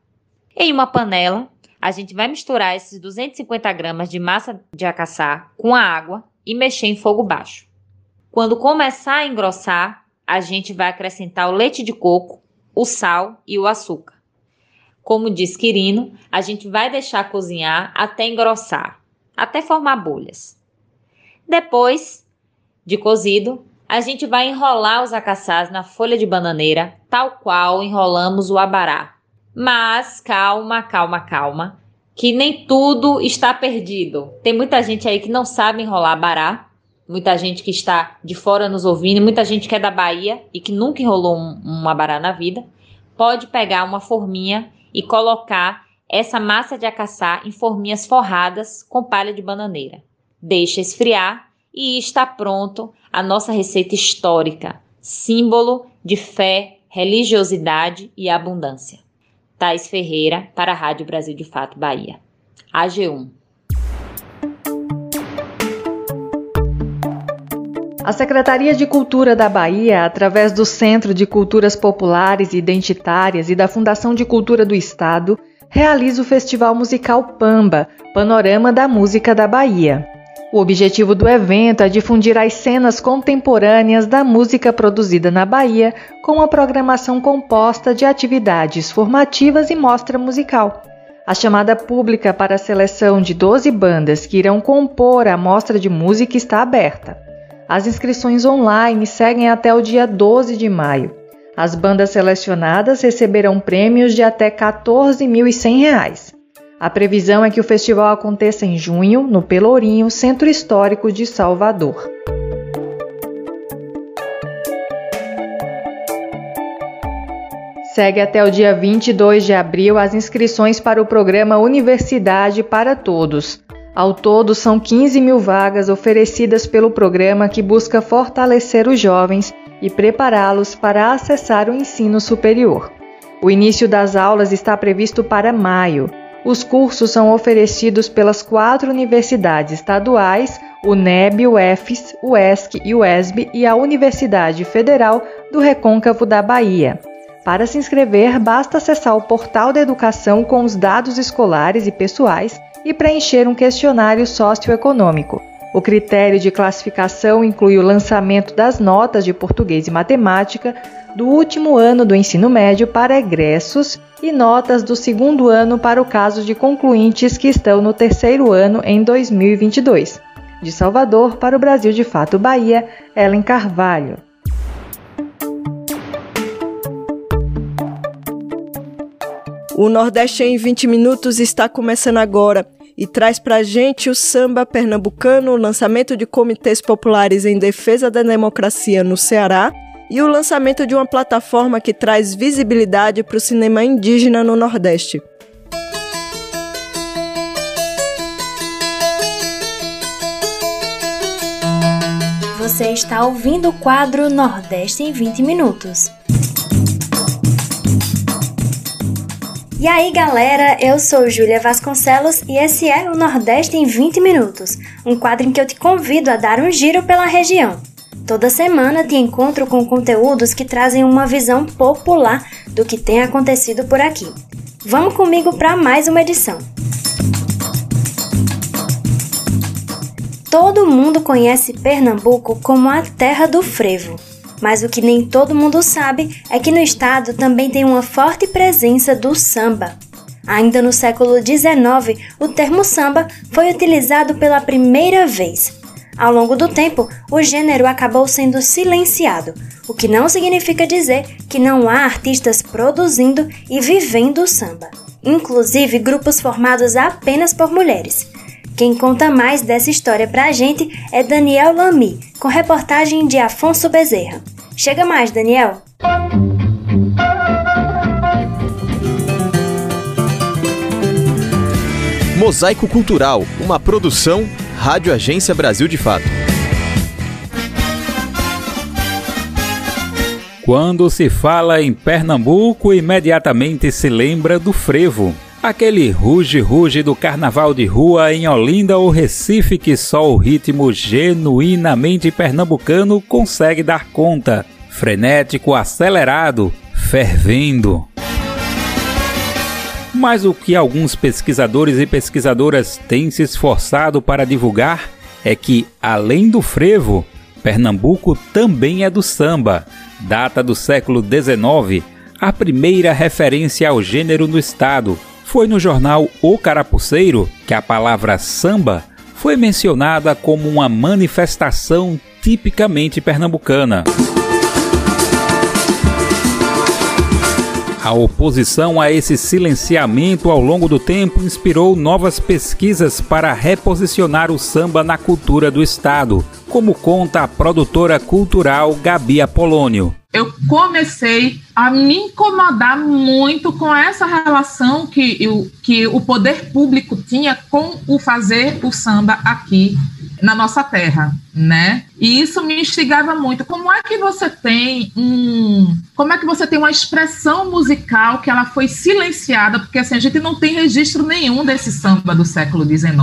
Em uma panela, a gente vai misturar esses 250 gramas de massa de acaçar com a água e mexer em fogo baixo. Quando começar a engrossar, a gente vai acrescentar o leite de coco, o sal e o açúcar. Como diz Quirino, a gente vai deixar cozinhar até engrossar, até formar bolhas. Depois de cozido, a gente vai enrolar os acaçás na folha de bananeira, tal qual enrolamos o abará. Mas calma, calma, calma, que nem tudo está perdido. Tem muita gente aí que não sabe enrolar abará, muita gente que está de fora nos ouvindo, muita gente que é da Bahia e que nunca enrolou um, um abará na vida. Pode pegar uma forminha e colocar essa massa de acaçá em forminhas forradas com palha de bananeira. Deixa esfriar e está pronto a nossa receita histórica, símbolo de fé, religiosidade e abundância. Thais Ferreira, para a Rádio Brasil de Fato Bahia. AG1. A Secretaria de Cultura da Bahia, através do Centro de Culturas Populares e Identitárias e da Fundação de Cultura do Estado, realiza o Festival Musical Pamba, Panorama da Música da Bahia. O objetivo do evento é difundir as cenas contemporâneas da música produzida na Bahia, com uma programação composta de atividades formativas e mostra musical. A chamada pública para a seleção de 12 bandas que irão compor a mostra de música está aberta. As inscrições online seguem até o dia 12 de maio. As bandas selecionadas receberão prêmios de até R$ 14.100. A previsão é que o festival aconteça em junho, no Pelourinho, Centro Histórico de Salvador. Segue até o dia 22 de abril as inscrições para o programa Universidade para Todos. Ao todo, são 15 mil vagas oferecidas pelo programa que busca fortalecer os jovens e prepará-los para acessar o ensino superior. O início das aulas está previsto para maio. Os cursos são oferecidos pelas quatro universidades estaduais, o NEB, o EFES, o ESC e o ESB e a Universidade Federal do Recôncavo da Bahia. Para se inscrever, basta acessar o portal da educação com os dados escolares e pessoais e preencher um questionário socioeconômico. O critério de classificação inclui o lançamento das notas de português e matemática do último ano do ensino médio para egressos e notas do segundo ano para o caso de concluintes que estão no terceiro ano em 2022. De Salvador para o Brasil de Fato Bahia, Ellen Carvalho. O Nordeste em 20 minutos está começando agora e traz pra gente o samba pernambucano, o lançamento de comitês populares em defesa da democracia no Ceará e o lançamento de uma plataforma que traz visibilidade para o cinema indígena no Nordeste. Você está ouvindo o quadro Nordeste em 20 minutos. E aí galera, eu sou Júlia Vasconcelos e esse é o Nordeste em 20 Minutos, um quadro em que eu te convido a dar um giro pela região. Toda semana te encontro com conteúdos que trazem uma visão popular do que tem acontecido por aqui. Vamos comigo para mais uma edição. Todo mundo conhece Pernambuco como a terra do frevo. Mas o que nem todo mundo sabe é que no estado também tem uma forte presença do samba. Ainda no século XIX, o termo samba foi utilizado pela primeira vez. Ao longo do tempo, o gênero acabou sendo silenciado, o que não significa dizer que não há artistas produzindo e vivendo samba, inclusive grupos formados apenas por mulheres. Quem conta mais dessa história pra gente é Daniel Lamy, com reportagem de Afonso Bezerra. Chega mais, Daniel! Mosaico Cultural, uma produção Rádio Agência Brasil de Fato. Quando se fala em Pernambuco, imediatamente se lembra do frevo. Aquele ruge-ruge do carnaval de rua em Olinda ou Recife que só o ritmo genuinamente pernambucano consegue dar conta. frenético, acelerado, fervendo. Mas o que alguns pesquisadores e pesquisadoras têm se esforçado para divulgar é que, além do frevo, Pernambuco também é do samba. Data do século XIX, a primeira referência ao gênero no estado. Foi no jornal O Carapuceiro que a palavra samba foi mencionada como uma manifestação tipicamente pernambucana. A oposição a esse silenciamento ao longo do tempo inspirou novas pesquisas para reposicionar o samba na cultura do estado, como conta a produtora cultural Gabi Apolônio eu comecei a me incomodar muito com essa relação que, eu, que o poder público tinha com o fazer o samba aqui na nossa terra, né? E isso me instigava muito. Como é que você tem um, como é que você tem uma expressão musical que ela foi silenciada, porque assim a gente não tem registro nenhum desse samba do século XIX.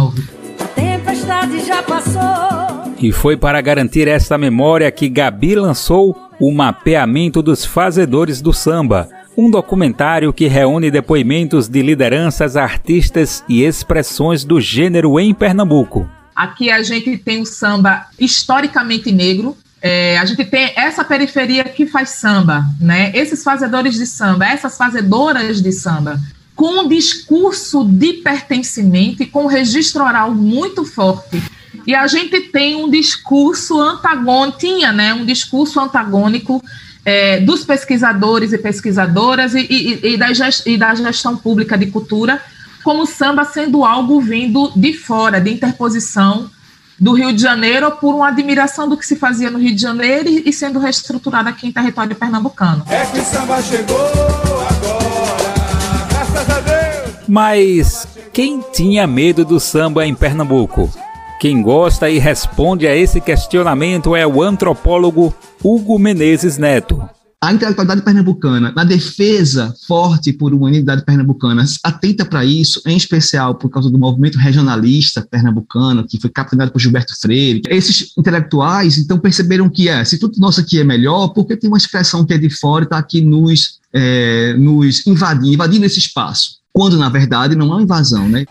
A tempestade já passou. E foi para garantir essa memória que Gabi lançou o Mapeamento dos Fazedores do Samba, um documentário que reúne depoimentos de lideranças, artistas e expressões do gênero em Pernambuco. Aqui a gente tem o samba historicamente negro. É, a gente tem essa periferia que faz samba, né? Esses fazedores de samba, essas fazedoras de samba, com um discurso de pertencimento e com um registro oral muito forte. E a gente tem um discurso antagônico, tinha, né? Um discurso antagônico é, dos pesquisadores e pesquisadoras e, e, e, da gest, e da gestão pública de cultura como samba sendo algo vindo de fora, de interposição do Rio de Janeiro por uma admiração do que se fazia no Rio de Janeiro e, sendo reestruturado aqui em território pernambucano. É que o samba chegou agora, graças a Deus! Mas quem tinha medo do samba em Pernambuco? Quem gosta e responde a esse questionamento é o antropólogo Hugo Menezes Neto a intelectualidade pernambucana, na defesa forte por uma unidade pernambucana, atenta para isso, em especial por causa do movimento regionalista pernambucano, que foi capitaneado por Gilberto Freire. Esses intelectuais, então, perceberam que é, se tudo nosso aqui é melhor, porque tem uma expressão que é de fora e está aqui nos, é, nos invadindo, invadindo esse espaço, quando, na verdade, não é uma invasão, né?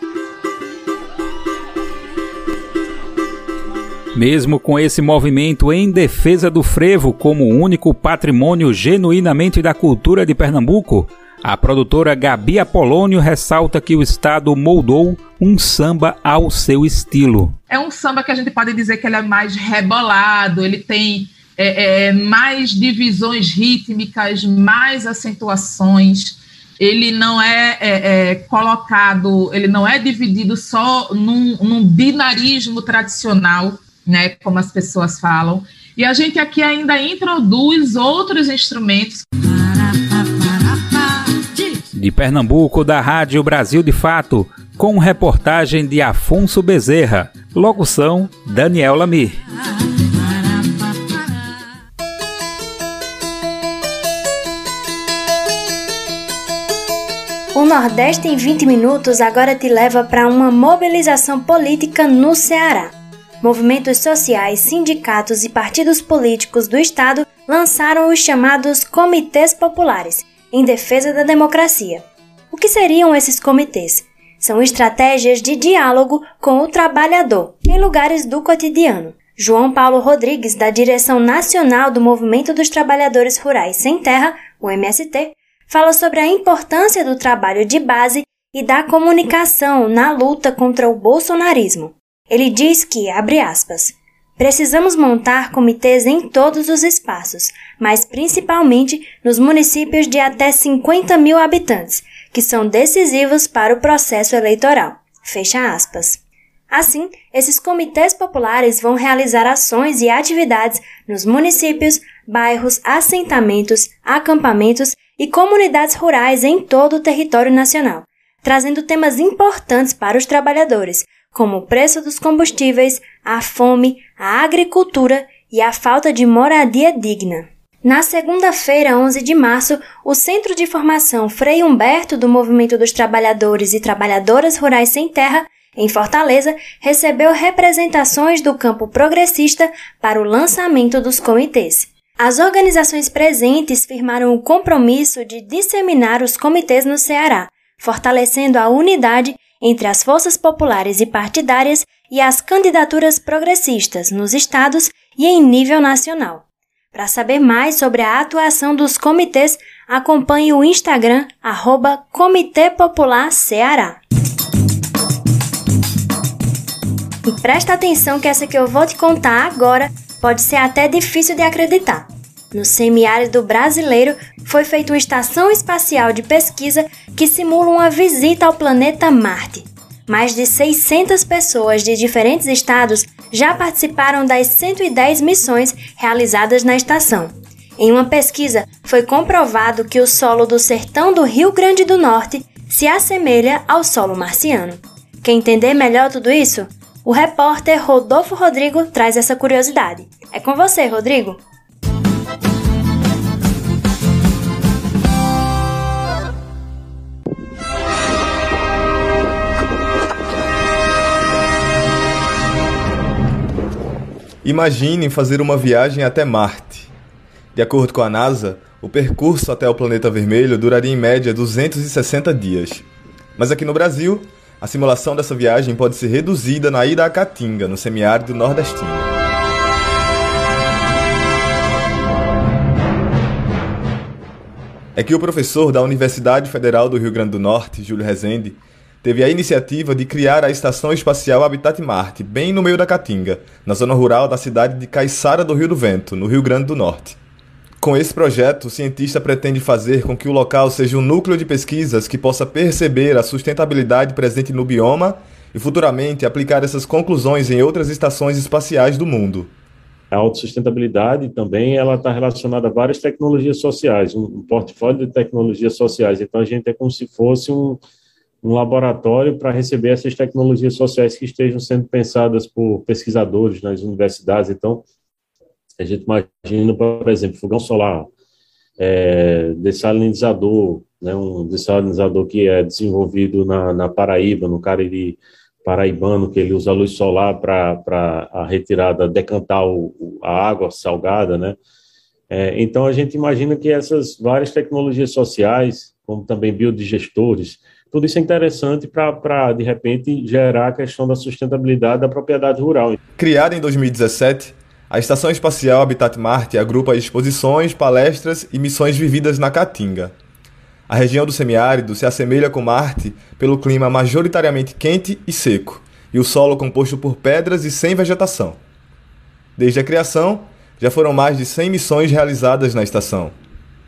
Mesmo com esse movimento em defesa do frevo como único patrimônio genuinamente da cultura de Pernambuco, a produtora Gabi Apolônio ressalta que o Estado moldou um samba ao seu estilo. É um samba que a gente pode dizer que ele é mais rebolado, ele tem é, é, mais divisões rítmicas, mais acentuações. Ele não é, é, é colocado, ele não é dividido só num, num binarismo tradicional né, como as pessoas falam. E a gente aqui ainda introduz outros instrumentos. De Pernambuco, da Rádio Brasil de Fato, com reportagem de Afonso Bezerra. Locução: Daniel Lamir. O Nordeste em 20 minutos agora te leva para uma mobilização política no Ceará movimentos sociais, sindicatos e partidos políticos do Estado lançaram os chamados Comitês Populares, em defesa da democracia. O que seriam esses comitês? São estratégias de diálogo com o trabalhador em lugares do cotidiano. João Paulo Rodrigues, da direção nacional do Movimento dos Trabalhadores Rurais Sem Terra, o MST, fala sobre a importância do trabalho de base e da comunicação na luta contra o bolsonarismo. Ele diz que, abre aspas, precisamos montar comitês em todos os espaços, mas principalmente nos municípios de até 50 mil habitantes, que são decisivos para o processo eleitoral. Fecha aspas. Assim, esses comitês populares vão realizar ações e atividades nos municípios, bairros, assentamentos, acampamentos e comunidades rurais em todo o território nacional, trazendo temas importantes para os trabalhadores, como o preço dos combustíveis, a fome, a agricultura e a falta de moradia digna. Na segunda-feira, 11 de março, o Centro de Formação Frei Humberto do Movimento dos Trabalhadores e Trabalhadoras Rurais Sem Terra, em Fortaleza, recebeu representações do campo progressista para o lançamento dos comitês. As organizações presentes firmaram o compromisso de disseminar os comitês no Ceará, fortalecendo a unidade entre as forças populares e partidárias e as candidaturas progressistas nos estados e em nível nacional. Para saber mais sobre a atuação dos comitês, acompanhe o Instagram arroba Comitê Popular Ceará. E presta atenção que essa que eu vou te contar agora pode ser até difícil de acreditar. No semiárido brasileiro, foi feita uma estação espacial de pesquisa que simula uma visita ao planeta Marte. Mais de 600 pessoas de diferentes estados já participaram das 110 missões realizadas na estação. Em uma pesquisa, foi comprovado que o solo do sertão do Rio Grande do Norte se assemelha ao solo marciano. Quer entender melhor tudo isso? O repórter Rodolfo Rodrigo traz essa curiosidade. É com você, Rodrigo. Imagine fazer uma viagem até Marte. De acordo com a NASA, o percurso até o planeta vermelho duraria em média 260 dias. Mas aqui no Brasil, a simulação dessa viagem pode ser reduzida na ida a Caatinga, no semiárido nordestino. É que o professor da Universidade Federal do Rio Grande do Norte, Júlio Rezende, teve a iniciativa de criar a Estação Espacial Habitat Marte, bem no meio da Caatinga, na zona rural da cidade de Caiçara do Rio do Vento, no Rio Grande do Norte. Com esse projeto, o cientista pretende fazer com que o local seja um núcleo de pesquisas que possa perceber a sustentabilidade presente no bioma e futuramente aplicar essas conclusões em outras estações espaciais do mundo. A autossustentabilidade também ela está relacionada a várias tecnologias sociais, um portfólio de tecnologias sociais. Então a gente é como se fosse um, um laboratório para receber essas tecnologias sociais que estejam sendo pensadas por pesquisadores nas universidades. Então a gente imagina, por exemplo, fogão solar, é, dessalinizador, né, um dessalinizador que é desenvolvido na, na Paraíba, no Cariri paraibano, que ele usa luz solar para a retirada, decantar o, a água salgada, né? É, então, a gente imagina que essas várias tecnologias sociais, como também biodigestores, tudo isso é interessante para, de repente, gerar a questão da sustentabilidade da propriedade rural. Criada em 2017, a Estação Espacial Habitat Marte agrupa exposições, palestras e missões vividas na Caatinga. A região do semiárido se assemelha com Marte pelo clima majoritariamente quente e seco, e o solo composto por pedras e sem vegetação. Desde a criação, já foram mais de 100 missões realizadas na estação.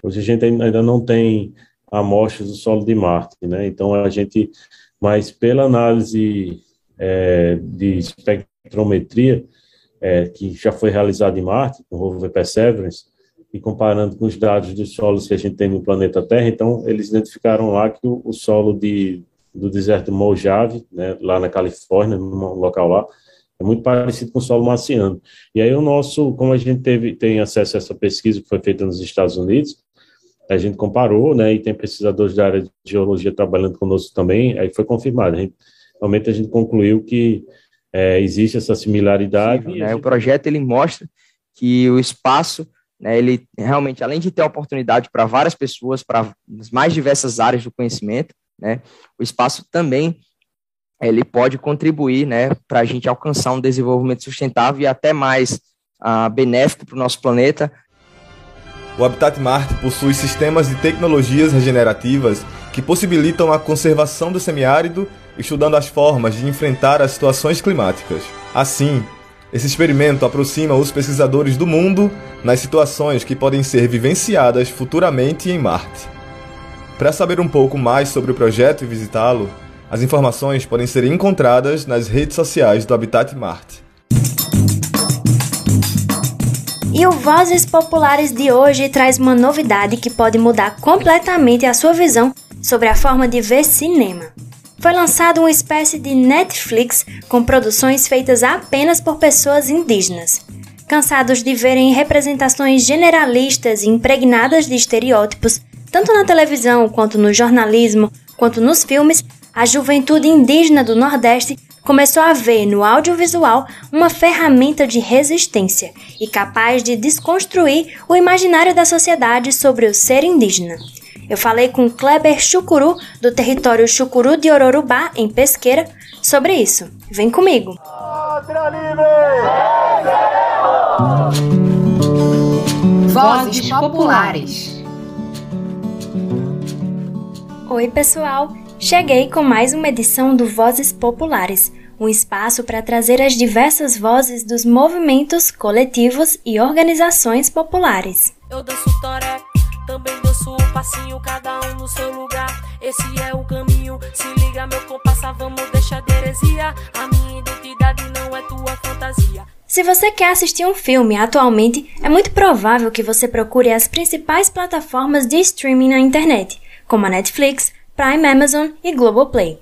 Hoje a gente ainda não tem amostras do solo de Marte, né? Então a gente, mas pela análise é, de espectrometria, é, que já foi realizado em Marte, com o rover Perseverance, e comparando com os dados dos solos que a gente tem no planeta Terra, então eles identificaram lá que o, o solo de, do deserto Mojave, né, lá na Califórnia, num local lá, é muito parecido com o solo marciano. E aí o nosso, como a gente teve, tem acesso a essa pesquisa que foi feita nos Estados Unidos, a gente comparou, né, e tem pesquisadores da área de geologia trabalhando conosco também, aí foi confirmado. A gente, realmente a gente concluiu que é, existe essa similaridade. Sim, né? O projeto ele mostra que o espaço, né, ele realmente, além de ter oportunidade para várias pessoas, para as mais diversas áreas do conhecimento, né, o espaço também ele pode contribuir né, para a gente alcançar um desenvolvimento sustentável e até mais uh, benéfico para o nosso planeta. O Habitat Marte possui sistemas de tecnologias regenerativas que possibilitam a conservação do semiárido estudando as formas de enfrentar as situações climáticas. Assim, esse experimento aproxima os pesquisadores do mundo nas situações que podem ser vivenciadas futuramente em Marte. Para saber um pouco mais sobre o projeto e visitá-lo, as informações podem ser encontradas nas redes sociais do Habitat Marte. E o Vozes Populares de hoje traz uma novidade que pode mudar completamente a sua visão sobre a forma de ver cinema foi lançado uma espécie de Netflix com produções feitas apenas por pessoas indígenas. Cansados de verem representações generalistas e impregnadas de estereótipos, tanto na televisão quanto no jornalismo, quanto nos filmes, a juventude indígena do Nordeste começou a ver no audiovisual uma ferramenta de resistência e capaz de desconstruir o imaginário da sociedade sobre o ser indígena. Eu falei com Kleber Chucuru, do território Chucuru de Ororubá, em Pesqueira, sobre isso. Vem comigo! Vozes Populares Oi, pessoal! Cheguei com mais uma edição do Vozes Populares, um espaço para trazer as diversas vozes dos movimentos, coletivos e organizações populares. Eu danço toré, também danço o passinho, cada um no seu lugar. Esse é o caminho, se liga meu vamos deixar de heresia. A minha identidade não é tua fantasia. Se você quer assistir um filme atualmente, é muito provável que você procure as principais plataformas de streaming na internet como a Netflix, Prime Amazon e Globoplay.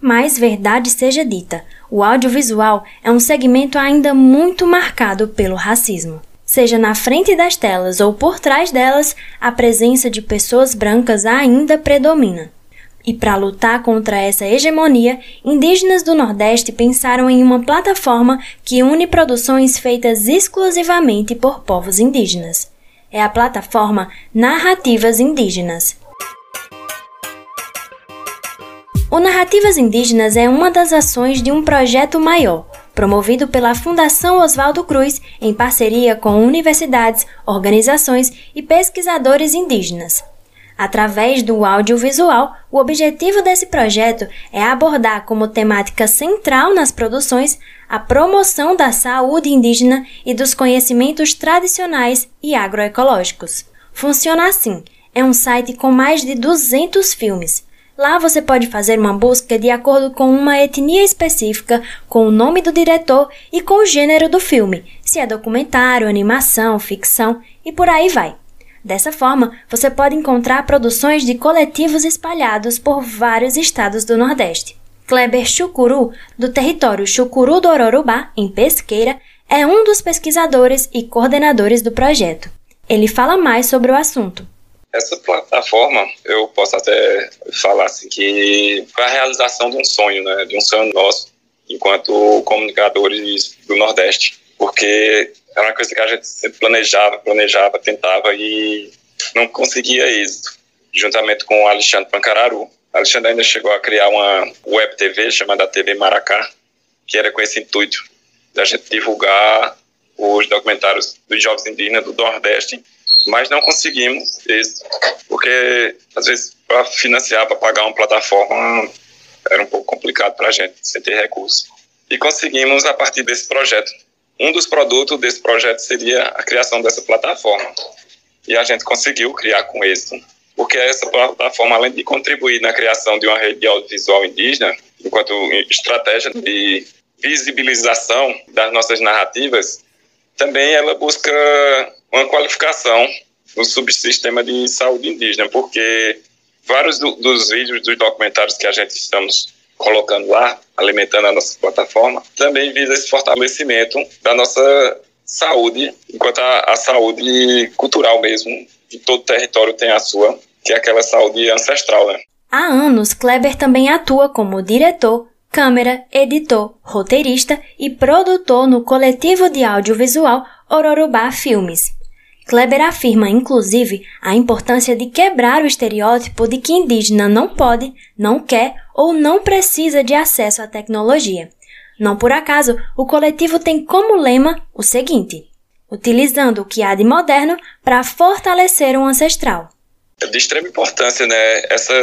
Mas verdade seja dita, o audiovisual é um segmento ainda muito marcado pelo racismo. Seja na frente das telas ou por trás delas, a presença de pessoas brancas ainda predomina. E para lutar contra essa hegemonia, indígenas do Nordeste pensaram em uma plataforma que une produções feitas exclusivamente por povos indígenas. É a plataforma Narrativas Indígenas, O Narrativas Indígenas é uma das ações de um projeto maior, promovido pela Fundação Oswaldo Cruz em parceria com universidades, organizações e pesquisadores indígenas. Através do audiovisual, o objetivo desse projeto é abordar como temática central nas produções a promoção da saúde indígena e dos conhecimentos tradicionais e agroecológicos. Funciona assim: é um site com mais de 200 filmes Lá você pode fazer uma busca de acordo com uma etnia específica, com o nome do diretor e com o gênero do filme, se é documentário, animação, ficção e por aí vai. Dessa forma, você pode encontrar produções de coletivos espalhados por vários estados do Nordeste. Kleber Chucuru, do território Chucuru do Ororubá, em Pesqueira, é um dos pesquisadores e coordenadores do projeto. Ele fala mais sobre o assunto. Essa plataforma, eu posso até falar assim que foi a realização de um sonho, né, de um sonho nosso, enquanto comunicadores do Nordeste, porque era uma coisa que a gente sempre planejava, planejava, tentava e não conseguia êxito, juntamente com o Alexandre Pancararu. Alexandre ainda chegou a criar uma web TV chamada TV Maracá, que era com esse intuito da gente divulgar os documentários dos jovens indígenas do Nordeste mas não conseguimos isso, porque às vezes para financiar, para pagar uma plataforma era um pouco complicado para a gente, sem ter recursos. E conseguimos a partir desse projeto. Um dos produtos desse projeto seria a criação dessa plataforma. E a gente conseguiu criar com êxito, porque essa plataforma, além de contribuir na criação de uma rede audiovisual indígena, enquanto estratégia de visibilização das nossas narrativas, também ela busca uma qualificação no subsistema de saúde indígena, porque vários do, dos vídeos, dos documentários que a gente estamos colocando lá, alimentando a nossa plataforma, também visa esse fortalecimento da nossa saúde, enquanto a, a saúde cultural mesmo, que todo território tem a sua, que é aquela saúde ancestral, né? Há anos, Kleber também atua como diretor, câmera, editor, roteirista e produtor no coletivo de audiovisual Ororubá Filmes. Kleber afirma, inclusive, a importância de quebrar o estereótipo de que indígena não pode, não quer ou não precisa de acesso à tecnologia. Não por acaso, o coletivo tem como lema o seguinte: utilizando o que há de moderno para fortalecer o ancestral. É de extrema importância, né, essa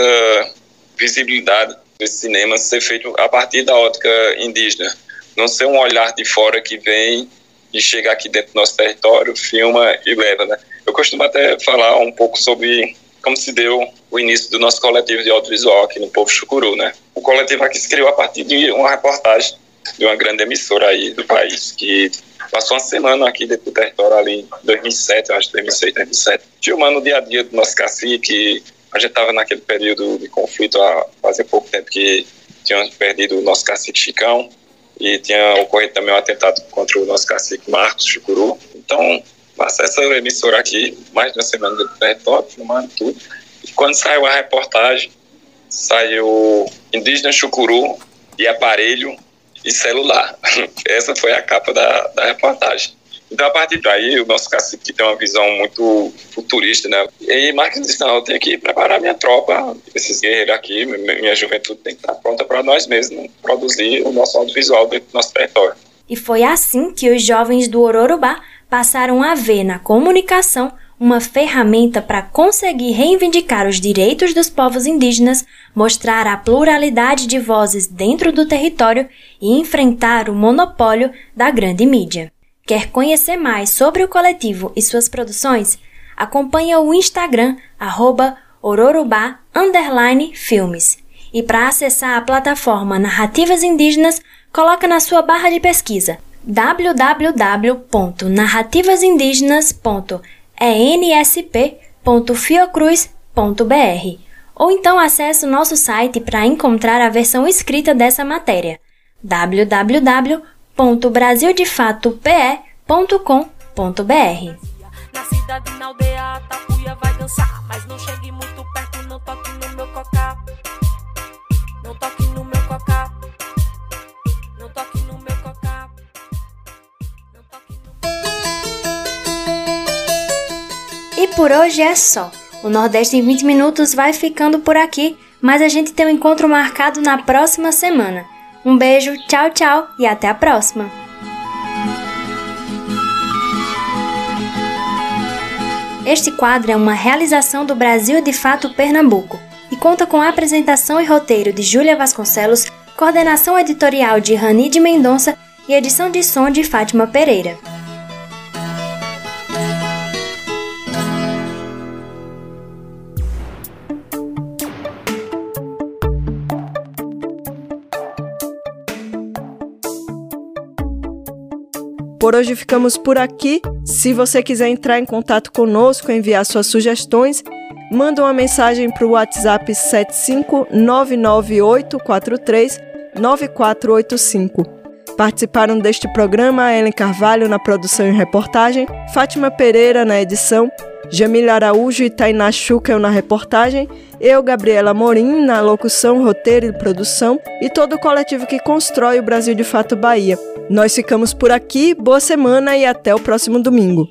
visibilidade desse cinema ser feito a partir da ótica indígena, não ser um olhar de fora que vem de chegar aqui dentro do nosso território, filma e leva, né? Eu costumo até falar um pouco sobre como se deu o início do nosso coletivo de audiovisual aqui no Povo Chucuru, né? O coletivo aqui se criou a partir de uma reportagem de uma grande emissora aí do país, que passou uma semana aqui dentro do território ali em 2007, eu acho, 2006, 2007, filmando o dia a dia do nosso cacique, a gente estava naquele período de conflito há fazia pouco tempo que tínhamos perdido o nosso cacique Chicão, e tinha ocorrido também um atentado contra o nosso cacique Marcos Chucuru. Então, passei essa emissora aqui, mais de uma semana do território, filmando tudo. E quando saiu a reportagem, saiu indígena Chucuru e aparelho e celular. Essa foi a capa da, da reportagem. Então, a partir daí, o nosso cacique tem uma visão muito futurista, né? E Marcos disse, não, eu tenho que preparar minha tropa, esses guerreiros aqui, minha juventude tem que estar pronta para nós mesmos produzir o nosso audiovisual dentro do nosso território. E foi assim que os jovens do Ororubá passaram a ver na comunicação uma ferramenta para conseguir reivindicar os direitos dos povos indígenas, mostrar a pluralidade de vozes dentro do território e enfrentar o monopólio da grande mídia. Quer conhecer mais sobre o coletivo e suas produções? Acompanhe o Instagram Ororubá Filmes. E para acessar a plataforma Narrativas Indígenas, coloca na sua barra de pesquisa www.narrativasindígenas.ensp.fiocruz.br ou então acesse o nosso site para encontrar a versão escrita dessa matéria www www.brasildefato.pe.com.br Na cidade, na aldeia, a tapuia vai dançar, mas não chegue muito perto, não toque no meu cocá. Não toque no meu cocá. Não toque no meu cocá. E por hoje é só. O Nordeste em 20 minutos vai ficando por aqui, mas a gente tem um encontro marcado na próxima semana. Um beijo, tchau, tchau e até a próxima! Este quadro é uma realização do Brasil de Fato Pernambuco e conta com a apresentação e roteiro de Júlia Vasconcelos, coordenação editorial de Rani de Mendonça e edição de som de Fátima Pereira. Por hoje ficamos por aqui. Se você quiser entrar em contato conosco, enviar suas sugestões, manda uma mensagem para o WhatsApp 75998439485. Participaram deste programa a Ellen Carvalho na produção e reportagem, Fátima Pereira na edição, Jamila Araújo e Tainá Schukel na reportagem, eu, Gabriela Morim, na locução, roteiro e produção, e todo o coletivo que constrói o Brasil de Fato Bahia. Nós ficamos por aqui, boa semana e até o próximo domingo.